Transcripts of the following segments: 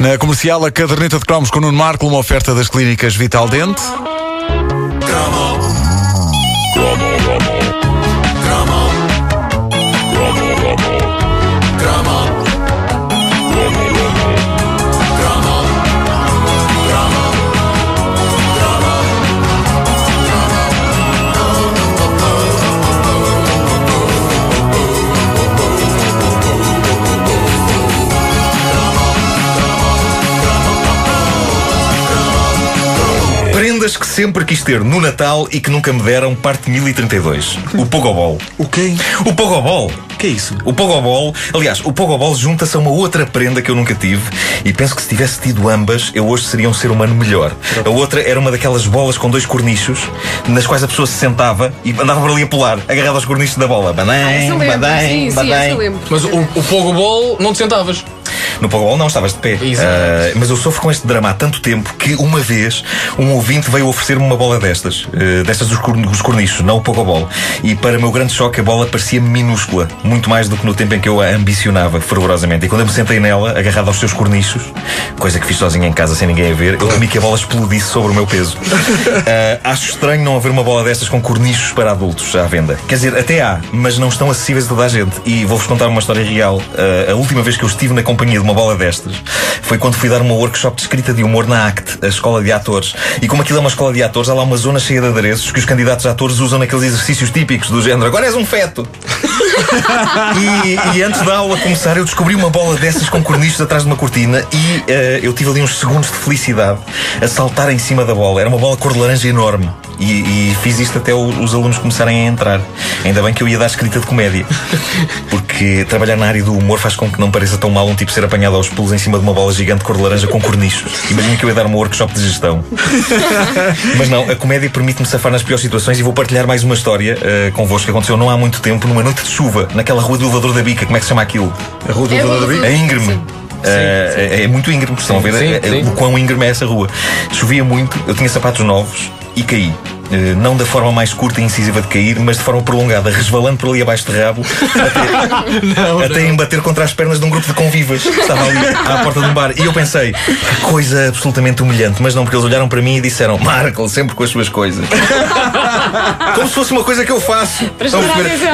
Na comercial, a caderneta de cromos com o Nuno Marco, uma oferta das clínicas Vital Dente. Prendas que sempre quis ter no Natal e que nunca me deram, parte 1032. O Pogobol. O quê? O Pogobol. que é isso? O Pogobol, aliás, o Pogobol junta-se a uma outra prenda que eu nunca tive e penso que se tivesse tido ambas, eu hoje seria um ser humano melhor. A outra era uma daquelas bolas com dois cornichos nas quais a pessoa se sentava e andava por ali a pular, agarrada aos cornichos da bola. Badém, badém, badém. Mas o, o Pogobol não te sentavas. No Pogobol não, estavas de pé. Ah, mas eu sofro com este drama há tanto tempo que uma vez um ouvinte veio oferecer-me uma bola destas. ah, destas dos, cor- dos cornichos, não o Pogobol. E para meu grande choque a bola parecia minúscula. Muito mais do que no tempo em que eu a ambicionava fervorosamente. E quando eu me sentei nela, agarrado aos seus cornichos, coisa que fiz sozinho em casa sem ninguém a ver, eu temi que a bola explodisse sobre o meu peso. Ah, acho estranho não haver uma bola destas com cornichos para adultos à venda. Quer dizer, até há, mas não estão acessíveis a toda a gente. E vou-vos contar uma história real. Ah, a última vez que eu estive na companhia de uma bola destas foi quando fui dar uma workshop de escrita de humor na ACT, a escola de atores. E como aquilo é uma escola de atores, há lá uma zona cheia de adereços que os candidatos a atores usam naqueles exercícios típicos do género agora és um feto. E, e antes da aula começar, eu descobri uma bola dessas com cornichos atrás de uma cortina e eh, eu tive ali uns segundos de felicidade a saltar em cima da bola. Era uma bola cor de laranja enorme. E, e fiz isto até o- os alunos começarem a entrar. Ainda bem que eu ia dar escrita de comédia. Porque trabalhar na área do humor faz com que não pareça tão mal um tipo ser apanhado aos pulos em cima de uma bola gigante cor de laranja com cornichos. Imagina que eu ia dar um workshop de gestão. Mas não, a comédia permite-me safar nas piores situações e vou partilhar mais uma história eh, convosco que aconteceu não há muito tempo, numa noite de chuva, naquela rua do elevador da Bica. Como é que se chama aquilo? A rua do É a Elevador da Bica? É íngreme. Sim. Eh, é, é muito íngreme, estão a ver Sim, sim. o quão íngreme é essa rua. Chovia muito, eu tinha sapatos novos e caí. Eh, não da forma mais curta e incisiva de cair, mas de forma prolongada, resvalando por ali abaixo de rabo, até, até embater contra as pernas de um grupo de convivas que estava ali à porta de um bar. E eu pensei, que coisa absolutamente humilhante, mas não, porque eles olharam para mim e disseram, Marco, sempre com as suas coisas. Como se fosse uma coisa que eu faço. Atenção.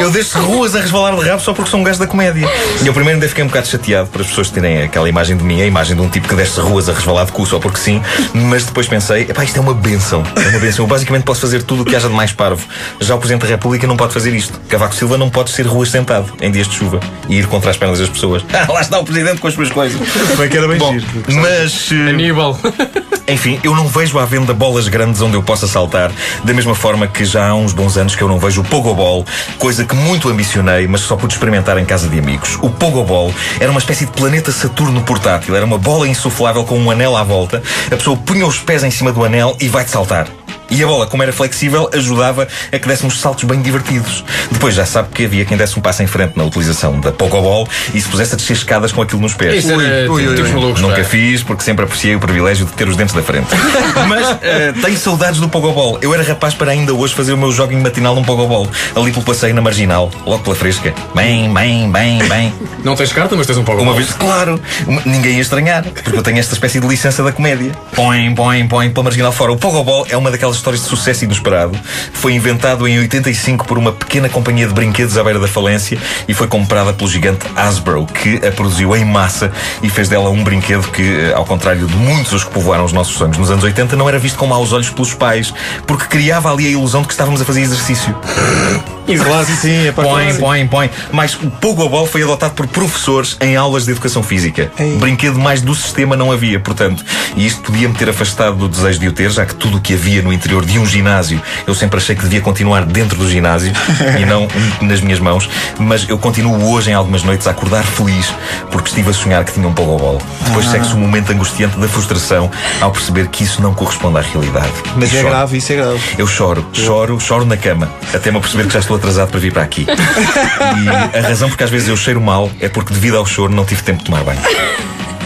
Eu deixo ruas a resvalar de rabo só porque sou um gajo da comédia. E eu primeiro ainda fiquei um bocado chateado para as pessoas terem aquela imagem de mim, a imagem de um tipo que desce ruas a resvalar de cu só porque sim. Mas depois pensei, epá, isto é uma benção. É uma benção. Eu basicamente posso fazer tudo o que haja de mais parvo. Já o Presidente da República não pode fazer isto. Cavaco Silva não pode ser ruas sentado em dias de chuva e ir contra as pernas das pessoas. Ah, lá está o Presidente com as suas coisas. Bem que era bem Bom, giro. mas. eh, Aníbal. enfim, eu não vejo à venda bolas grandes onde eu possa saltar, da mesma forma que já há uns bons anos que eu não vejo o Pogobol, coisa que muito ambicionei, mas só pude experimentar em casa de amigos. O Pogobol era uma espécie de planeta Saturno portátil, era uma bola insuflável com um anel à volta, a pessoa punha os pés em cima do anel e vai-te saltar. E a bola, como era flexível, ajudava a que dessemos saltos bem divertidos. Depois já sabe que havia quem desse um passo em frente na utilização da Pogobol e se pusesse a descer escadas com aquilo nos pés. Isso era ui, ui, tipos ui. malucos. Nunca fiz porque sempre apreciei o privilégio de ter os dentes da frente. Mas eh, tenho saudades do Pogobol. Eu era rapaz para ainda hoje fazer o meu joguinho matinal num Pogobol. Ali pelo passeio na marginal, logo pela fresca. Bem, bem, bem, bem. Não tens carta, mas tens um Pogobol. Uma vez, claro, uma- ninguém ia estranhar, porque eu tenho esta espécie de licença da comédia. Põe, põe, põe pela marginal fora. O Pogobol é uma daquelas histórias de sucesso inesperado. Foi inventado em 85 por uma pequena companhia de brinquedos à beira da falência e foi comprada pelo gigante Hasbro, que a produziu em massa e fez dela um brinquedo que, eh, ao contrário de muitos os que povoaram os nossos sonhos nos anos 80, não era visto com maus olhos pelos pais, porque criava ali a ilusão de que estávamos a fazer exercício. Claro, sim, é para Põe, põe, põe. Mas o Pogobol foi adotado por professores em aulas de educação física. Ei. Brinquedo mais do sistema não havia, portanto. E isto podia-me ter afastado do desejo de o ter, já que tudo o que havia no interior de um ginásio eu sempre achei que devia continuar dentro do ginásio e não nas minhas mãos. Mas eu continuo hoje, em algumas noites, a acordar feliz porque estive a sonhar que tinha um Pogobol. Depois segue-se um momento angustiante da frustração ao perceber que isso não corresponde à realidade. Mas é choro. grave, isso é grave. Eu choro, choro, choro na cama, até me aperceber que já estou atrasado para vir para aqui. E a razão porque às vezes eu cheiro mal é porque, devido ao choro, não tive tempo de tomar banho.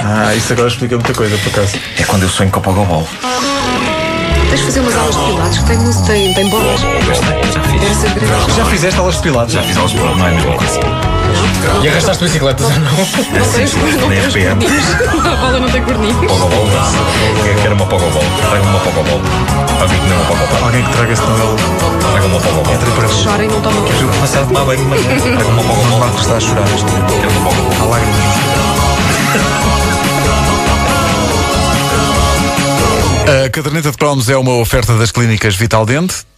Ah, isso agora explica muita coisa, por acaso. É quando eu sonho com o Pogobol. Tens de fazer umas aulas de pilates que tem, tem, tem bolas. Já fiz. Já fizeste aulas de pilates? Já fiz aulas de bola, não é a mesma coisa. E arrastaste bicicletas ou não? Não tens, não tens RPM. corninhos. A bola não tem corninhos. Pogobol, não. Quero uma pogobol. Traga uma pogobol. Para mim que não é uma pogobol. Alguém que traga senão ele Traga uma pogobol. Chora e não toma Eu vou passar de tomar banho de manhã. Traga uma pogobol. Marcos está a chorar. Quero uma pogobol. Há lágrimas A caderneta de cromos é uma oferta das clínicas Vital Dente.